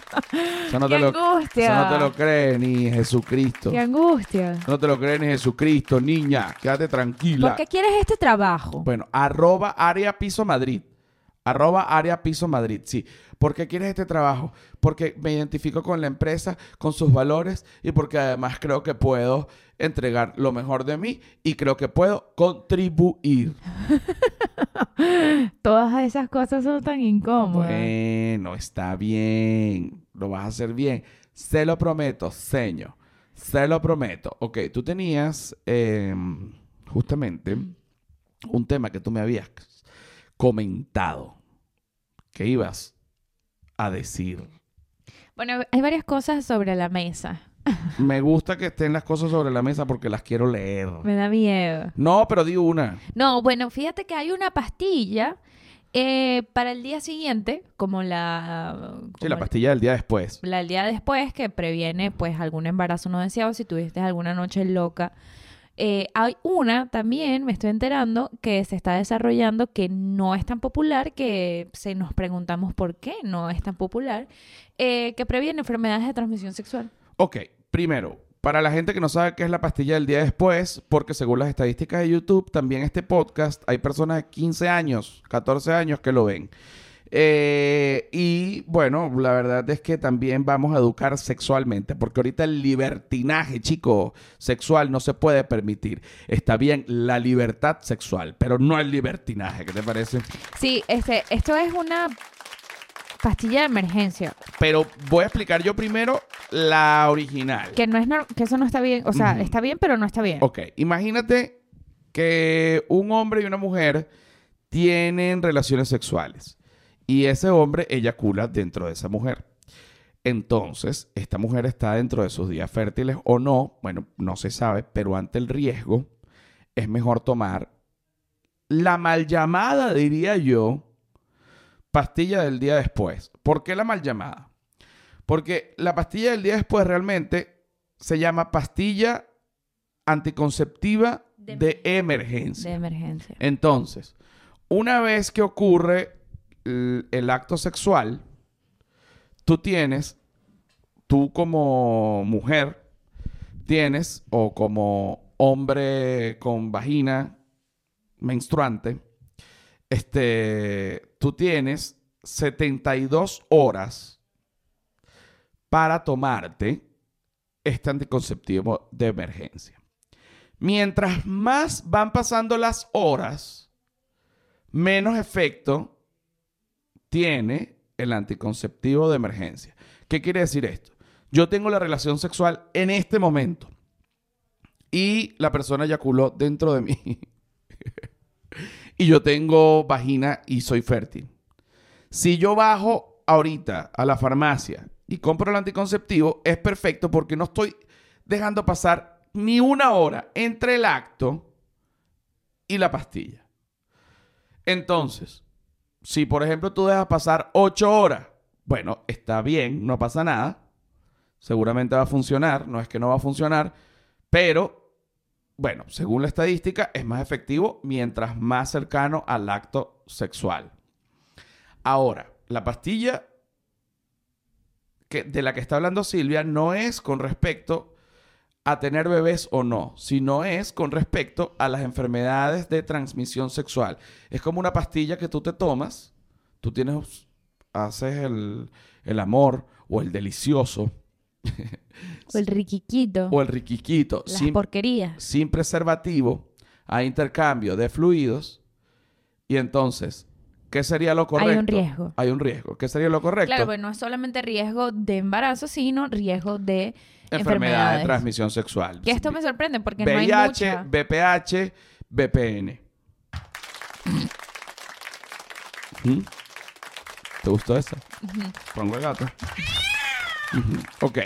Eso no, *laughs*
¡Qué
te lo,
angustia!
eso no te lo cree ni Jesucristo.
¡Qué angustia!
No te lo cree ni Jesucristo, niña. Quédate tranquila.
¿Por qué quieres este trabajo?
Bueno, arroba área piso Madrid. Arroba área piso Madrid, sí. ¿Por qué quieres este trabajo? Porque me identifico con la empresa, con sus valores y porque además creo que puedo entregar lo mejor de mí y creo que puedo contribuir. *laughs*
Todas esas cosas son tan incómodas.
Bueno, está bien. Lo vas a hacer bien. Se lo prometo, señor. Se lo prometo. Ok, tú tenías eh, justamente un tema que tú me habías comentado que ibas a decir.
Bueno, hay varias cosas sobre la mesa. *laughs*
Me gusta que estén las cosas sobre la mesa porque las quiero leer.
Me da miedo.
No, pero di una.
No, bueno, fíjate que hay una pastilla eh, para el día siguiente, como la...
Sí, la pastilla del día después.
la del día después, que previene pues algún embarazo no deseado si tuviste alguna noche loca. Eh, hay una también, me estoy enterando, que se está desarrollando que no es tan popular, que se nos preguntamos por qué no es tan popular, eh, que previene enfermedades de transmisión sexual.
Ok, primero, para la gente que no sabe qué es la pastilla del día después, porque según las estadísticas de YouTube, también este podcast hay personas de 15 años, 14 años que lo ven. Eh, y bueno, la verdad es que también vamos a educar sexualmente, porque ahorita el libertinaje, chico, sexual no se puede permitir. Está bien la libertad sexual, pero no el libertinaje, ¿qué te parece?
Sí, este, esto es una pastilla de emergencia.
Pero voy a explicar yo primero la original.
Que no es que eso no está bien. O sea, está bien, pero no está bien.
Ok, imagínate que un hombre y una mujer tienen relaciones sexuales y ese hombre eyacula dentro de esa mujer. Entonces, esta mujer está dentro de sus días fértiles o no, bueno, no se sabe, pero ante el riesgo es mejor tomar la mal llamada, diría yo, pastilla del día después. ¿Por qué la mal llamada? Porque la pastilla del día después realmente se llama pastilla anticonceptiva
De
de emergencia.
De emergencia.
Entonces, una vez que ocurre el, acto sexual, tú tienes, tú como mujer, tienes, o como hombre con vagina menstruante, este, tú tienes 72 horas para tomarte este anticonceptivo de emergencia. Mientras más van pasando las horas, menos efecto tiene el anticonceptivo de emergencia. ¿Qué quiere decir esto? Yo tengo la relación sexual en este momento y la persona eyaculó dentro de mí. *laughs* y yo tengo vagina y soy fértil. Si yo bajo ahorita a la farmacia y compro el anticonceptivo, es perfecto porque no estoy dejando pasar ni una hora entre el acto y la pastilla. Entonces, si por ejemplo tú dejas pasar ocho horas, bueno, está bien, no pasa nada. Seguramente va a funcionar, no es que no va a funcionar, pero bueno, según la estadística, es más efectivo mientras más cercano al acto sexual. Ahora, la pastilla que, de la que está hablando Silvia no es con respecto a tener bebés o no, sino es con respecto a las enfermedades de transmisión sexual. Es como una pastilla que tú te tomas, tú tienes, haces el, el amor o el delicioso
O el riquiquito.
o el riquiquito
las
sin,
porquerías.
sin preservativo, hay intercambio de fluidos y entonces, ¿qué sería lo correcto?
Hay un riesgo.
Hay un riesgo. ¿Qué sería lo correcto?
Claro, pues no es solamente riesgo de embarazo, sino riesgo de
Enfermedad de transmisión sexual.
Que esto me sorprende porque no hay
VIH,
mucha.
BPH, BPN. ¿Mm? ¿Te gustó eso? Pongo el gato. Ujú. Ok.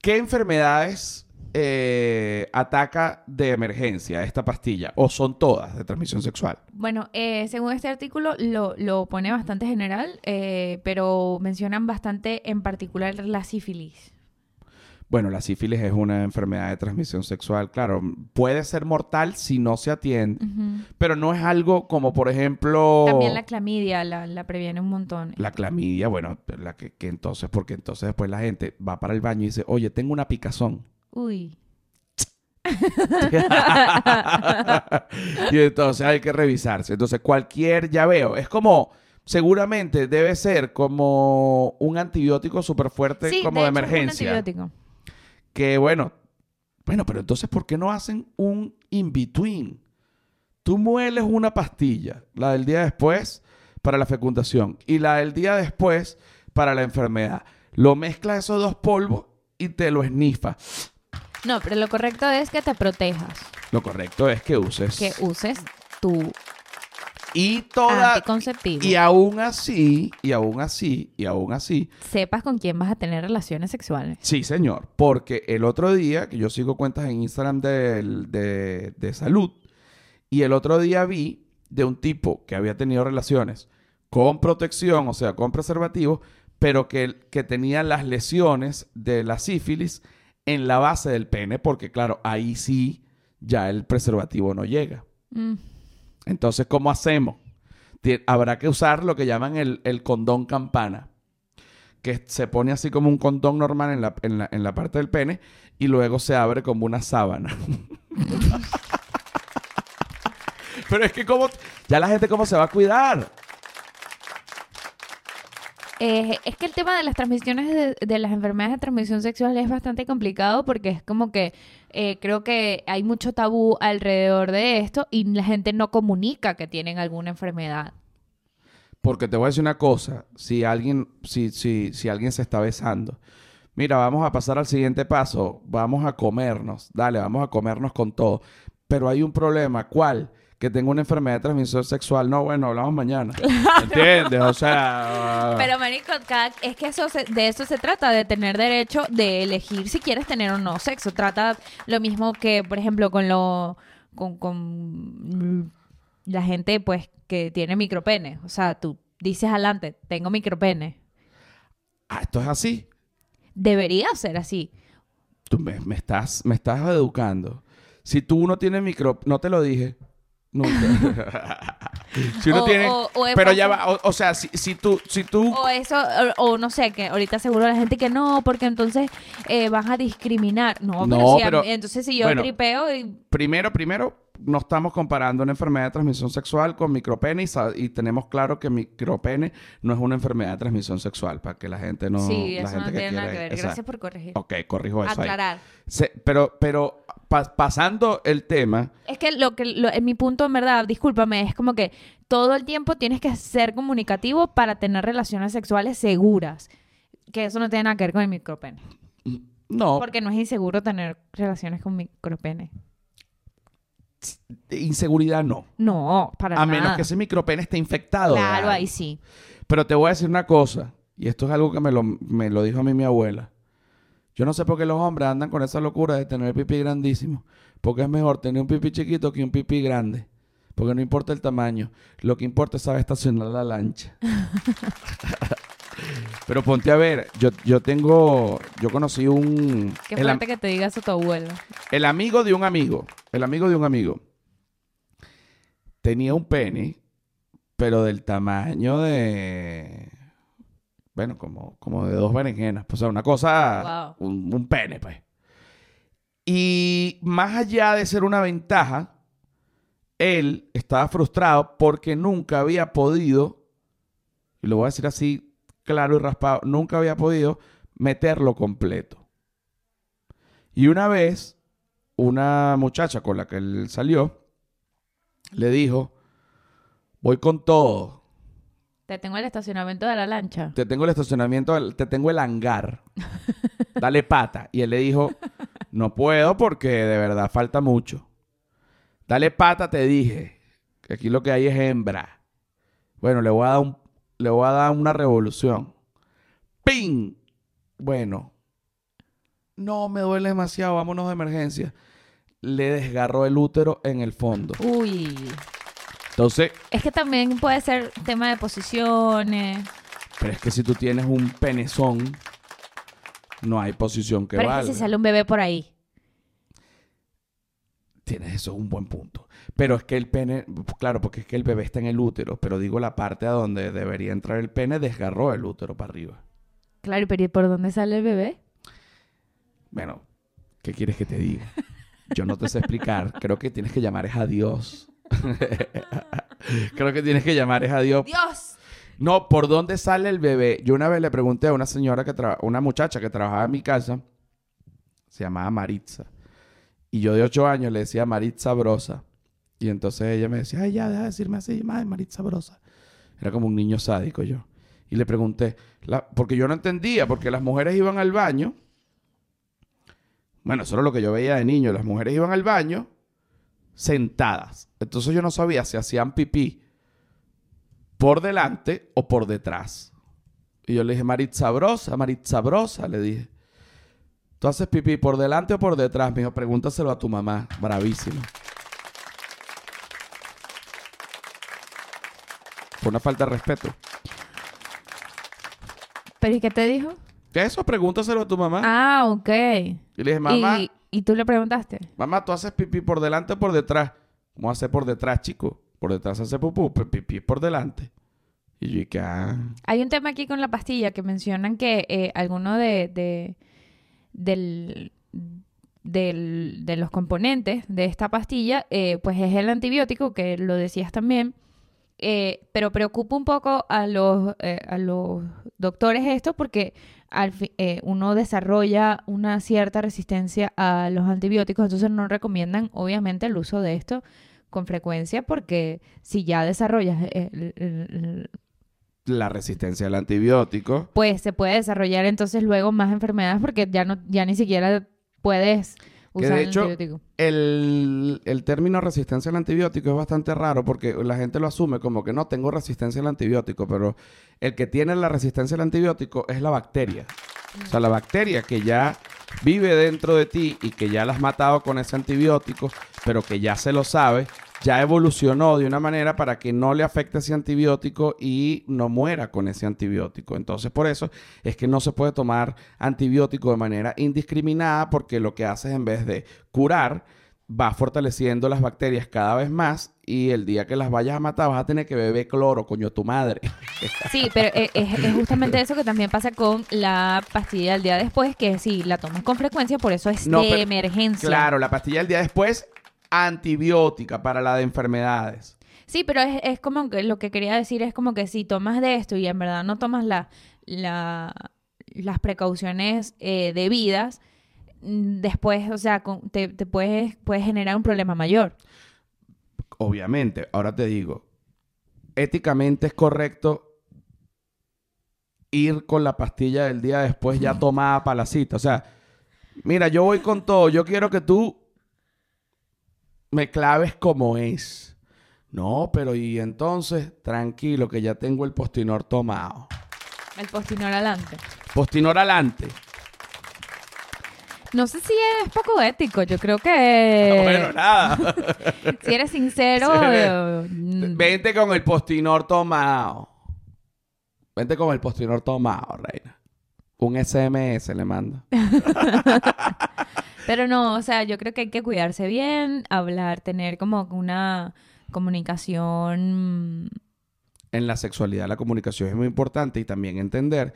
¿Qué enfermedades eh, ataca de emergencia esta pastilla? ¿O son todas de transmisión sexual?
Bueno, eh, según este artículo lo, lo pone bastante general, eh, pero mencionan bastante en particular la sífilis.
Bueno, la sífilis es una enfermedad de transmisión sexual, claro. Puede ser mortal si no se atiende, pero no es algo como, por ejemplo...
También la clamidia la, la previene un montón.
La clamidia, bueno, la que, que entonces, porque entonces después la gente va para el baño y dice, oye, tengo una picazón.
Uy. *laughs*
y entonces hay que revisarse. Entonces, cualquier llaveo, es como, seguramente debe ser como un antibiótico súper fuerte,
Sí,
como de,
hecho, es un
emergencia.
antibiótico.
Que bueno, bueno, pero entonces, ¿por qué no hacen un in-between? Tú mueles una pastilla, la del día después para la fecundación y la del día después para la enfermedad. Lo mezclas esos dos polvos y te lo esnifas.
No, pero lo correcto es que te protejas,
Lo correcto es que uses.
que uses tu
y toda.
anticonceptivo.
Y aún así, y aún así, y aún así,
Sepas con quién vas a tener relaciones sexuales.
sí, señor. Porque el otro día, que yo sigo cuentas en Instagram del- de, de salud, y el otro día vi de un tipo que había tenido relaciones con protección, o sea, con preservativo, pero que, que tenía las lesiones de la sífilis en la base del pene, porque claro, ahí sí ya el preservativo no llega.
Mm.
Entonces, ¿cómo hacemos? Habrá que usar lo que llaman el, el condón campana, que se pone así como un condón normal en la, en la- en la parte del pene y luego se abre como una sábana. *laughs* Pero es que como... Ya la gente cómo se va a cuidar.
Eh, es que el tema de las transmisiones de, las enfermedades de transmisión sexual es bastante complicado porque es como que eh, creo que hay mucho tabú alrededor de esto y la gente no comunica que tienen alguna enfermedad.
Porque te voy a decir una cosa, si alguien, si, si, si alguien se está besando, mira, vamos a pasar al siguiente paso, vamos a comernos, dale, vamos a comernos con todo. Pero hay un problema, ¿cuál? Que tengo una enfermedad de transmisión sexual. No, bueno, hablamos mañana. ¿Entiendes? O sea... *laughs*
Pero, marico, cada- es que eso se- de eso se trata, de tener derecho de elegir si quieres tener o no sexo. Trata lo mismo que, por ejemplo, con lo... con, con la gente, pues, que tiene micropene. O sea, tú dices adelante, tengo micropene.
Ah, esto es así.
Debería ser así.
Tú me, me estás, me estás educando. Si tú no tienes micro... No te lo dije. Nunca. *laughs* si uno
O-
tiene...
o- o es
pero ya va, o, sea, si, si tú... Si tú
O eso, o, no sé, que ahorita seguro la gente que no, porque entonces eh, vas a discriminar. No, pero,
No,
si a
pero-
mí- entonces si yo
bueno.
tripeo y
Primero, primero, no estamos comparando una enfermedad de transmisión sexual con micropene y, tenemos claro que micropene no es una enfermedad de transmisión sexual, para que la gente no...
sí,
la
eso no
gente
tiene nada que
quiere-
ver.
Exacto.
Gracias por corregir.
Ok, corrijo eso ahí.
Aclarar.
Se- pero, pero pa- pasando el tema,
Es que lo que lo- en mi punto en verdad, discúlpame, es como que todo el tiempo tienes que ser comunicativo para tener relaciones sexuales seguras. Que eso no tiene nada que ver con el micropene.
no,
Porque no es inseguro tener relaciones con micropene.
inseguridad no.
No, para
A
nada.
menos que ese micropene esté infectado.
Claro, ahí sí.
Pero te voy a decir una cosa, y esto es algo que me lo, me lo dijo a mí mi abuela. Yo no sé por qué los hombres andan con esa locura de tener pipí grandísimo. Porque es mejor tener un pipí chiquito que un pipí grande. Porque no importa el tamaño. Lo que importa es saber estacionar la lancha. *laughs* Pero ponte a ver, yo, yo tengo, yo conocí un...
Qué
el
fuerte que te diga eso tu abuelo.
el amigo de un amigo, el amigo de un amigo, tenía un pene, pero del tamaño de, bueno, como, como de dos berenjenas, pues, o sea, una cosa, un, un pene, pues. Y más allá de ser una ventaja, él estaba frustrado porque nunca había podido, y lo voy a decir así claro y raspado, nunca había podido meterlo completo. Y una vez, una muchacha con la que él salió, le dijo, voy con todo,
Te tengo el estacionamiento de la lancha.
te tengo el estacionamiento, te tengo el hangar, *laughs* dale pata. Y él le dijo, no puedo porque de verdad falta mucho. Dale pata, te dije, que aquí lo que hay es hembra. Bueno, le voy a dar, un, le voy a dar una revolución. ¡Ping! Bueno, no me duele demasiado, vámonos de emergencia. Le desgarró el útero en el fondo.
Uy.
Entonces,
Es que también puede ser tema de posiciones.
pero es que si tú tienes un penezón, no hay posición que
pero
valga.
que si sale un bebé por ahí.
Tienes eso, es un buen punto. Pero es que el pene, claro, porque es que el bebé está en el útero, pero digo la parte a donde debería entrar el pene desgarró el útero para arriba.
Claro, pero ¿y por dónde sale el bebé?
Bueno, ¿qué quieres que te diga? Yo no te sé explicar. Creo que tienes que llamar es a Dios. *laughs* Creo que tienes que llamar es a Dios.
¡Dios!
No, ¿por dónde sale el bebé? Yo una vez le pregunté a una señora que traba- una muchacha que trabajaba en mi casa, se llamaba Maritza. Y yo de ocho años le decía Maritza Brosa. Y entonces ella me decía, ay, ya, deja de decirme así, madre, Maritza Brosa. Era como un niño sádico yo. Y le pregunté, la- porque yo no entendía, porque las mujeres iban al baño. Bueno, eso era lo que yo veía de niño. Las mujeres iban al baño sentadas. Entonces yo no sabía si hacían pipí por delante o por detrás. Y yo le dije, Maritza Brosa, Maritza Brosa, le dije. ¿Tú haces pipí por delante o por detrás? Me dijo, pregúntaselo a tu mamá. Bravísimo. Fue una falta de respeto.
¿Pero y qué te dijo?
¿Qué es eso? Pregúntaselo a tu mamá.
Ah, ok.
Y le dije, mamá,
¿Y, y tú le preguntaste?
mamá, ¿tú haces pipí por delante o por detrás? ¿Cómo hace por detrás, chico? Por detrás hace pupú, pero pipí por delante. Y yo dije, ah,
Hay un tema aquí con la pastilla que mencionan que eh, alguno de, de- del, del- de los componentes de esta pastilla, eh, pues es el antibiótico, que lo decías también, Eh, pero preocupa un poco a los, eh, a los doctores esto porque al eh, uno desarrolla una cierta resistencia a los antibióticos, entonces no recomiendan obviamente el uso de esto con frecuencia porque si ya desarrollas, eh, el- el- el-
La resistencia al antibiótico.
pues se puede desarrollar entonces luego más enfermedades porque ya no ya ni siquiera puedes
Que de hecho. El, el término resistencia al antibiótico es bastante raro porque la gente lo asume como que no tengo resistencia al antibiótico, pero el que tiene la resistencia al antibiótico es la bacteria. O sea, la bacteria que ya vive dentro de ti y que ya la has matado con ese antibiótico, pero que ya se lo sabe, ya evolucionó de una manera para que no le afecte ese antibiótico y no muera con ese antibiótico. Entonces, por eso es que no se puede tomar antibiótico de manera indiscriminada porque lo que haces en vez de curar, va fortaleciendo las bacterias cada vez más y el día que las vayas a matar vas a tener que beber cloro, coño, tu madre. *laughs*
Sí, pero e- es, es justamente eso que también pasa con la pastilla del día después, que si la tomas con frecuencia, por eso es
No,
de
pero-
emergencia.
Claro, la pastilla del día después, antibiótica para la de enfermedades.
Sí, pero es, es como que lo que quería decir es como que si tomas de esto y en verdad no tomas la, la- las precauciones eh, debidas, mm, después, o sea, te, te puedes, puedes generar un problema mayor.
Obviamente, ahora te digo, éticamente es correcto ir con la pastilla del día después ya *laughs* tomada para la cita. O sea, mira, yo voy con todo, yo quiero que tú me claves como es. No, pero y entonces, tranquilo, que ya tengo el postinor tomado.
El postinor adelante.
Postinor adelante.
No sé si es poco ético, yo creo que
bueno, nada. *laughs*
si eres sincero, eh, mm,
Vente con el postinor tomado. Vente con el postinor tomado, reina. Un SMS le manda. *laughs*
Pero no, o sea, yo creo que hay que cuidarse bien, hablar, tener como una comunicación.
En la sexualidad la comunicación es muy importante y también entender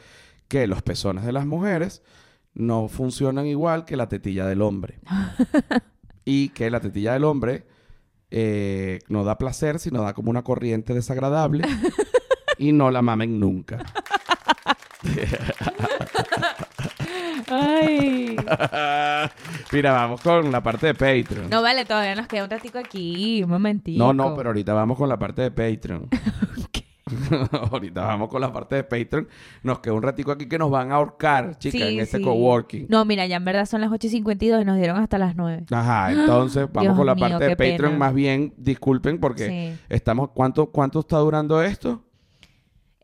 que los pezones de las mujeres no funcionan igual que la tetilla del hombre. *laughs* y que la tetilla del hombre eh, no da placer, sino da como una corriente desagradable. *laughs* y no la mamen nunca. *laughs*
Ay. *laughs*
Mira, vamos con la parte de Patreon.
No vale, todavía nos queda un ratico aquí, un momentito.
No, no, pero ahorita vamos con la parte de Patreon. *laughs* *laughs* ahorita vamos con la parte de Patreon. Nos queda un ratico aquí que nos van a ahorcar, chicas,
Sí,
en este
sí.
coworking.
No, mira, ya en verdad son las 8 y 52 y nos dieron hasta las 9.
Ajá, *gasps* entonces vamos
Dios
con la
mío,
parte de Patreon.
pena.
Más bien, disculpen porque
Sí.
estamos... ¿cuánto, ¿Cuánto está durando esto?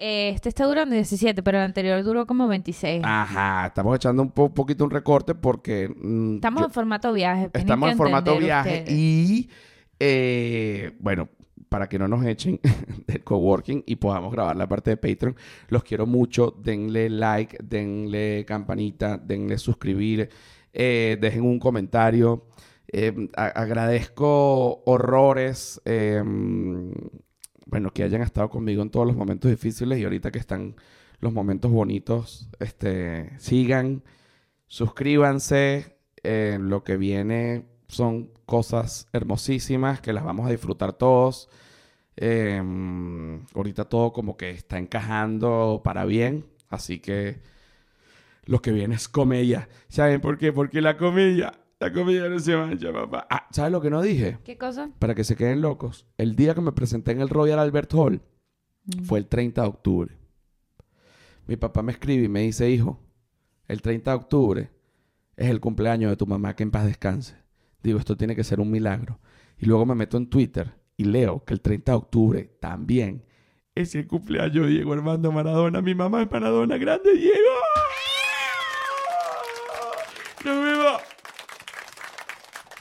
Eh, Este está durando 17, pero el anterior duró como 26.
Ajá, estamos echando un po- poquito un recorte porque... mm,
Estamos
yo-
en formato viaje. tienen
Estamos en formato viaje
ustedes.
y eh, bueno, para que no nos echen *laughs* del coworking y podamos grabar la parte de Patreon, los quiero mucho. Denle like, denle campanita, denle suscribir, eh, dejen un comentario. Eh, agradezco horrores, bueno, que hayan estado conmigo en todos los momentos difíciles y ahorita que están los momentos bonitos, este, sigan, suscríbanse. eh, lo que viene son cosas hermosísimas que las vamos a disfrutar todos. Eh, ahorita todo como que está encajando para bien, así que lo que viene es comedia. ¿Saben por qué? Porque la comedia, la comedia no se mancha, papá. Ah, ¿sabes lo que no dije?
¿Qué cosa?
Para que se queden locos. El día que me presenté en el Royal Albert Hall
Mm.
fue el 30 de octubre. Mi papá me escribe y me dice, hijo, el 30 de octubre es el cumpleaños de tu mamá, que en paz descanse. Digo, esto tiene que ser un milagro. Y luego me meto en Twitter y leo que el 30 de octubre también es el cumpleaños de Diego Armando Maradona. Mi mamá es Maradona, grande Diego.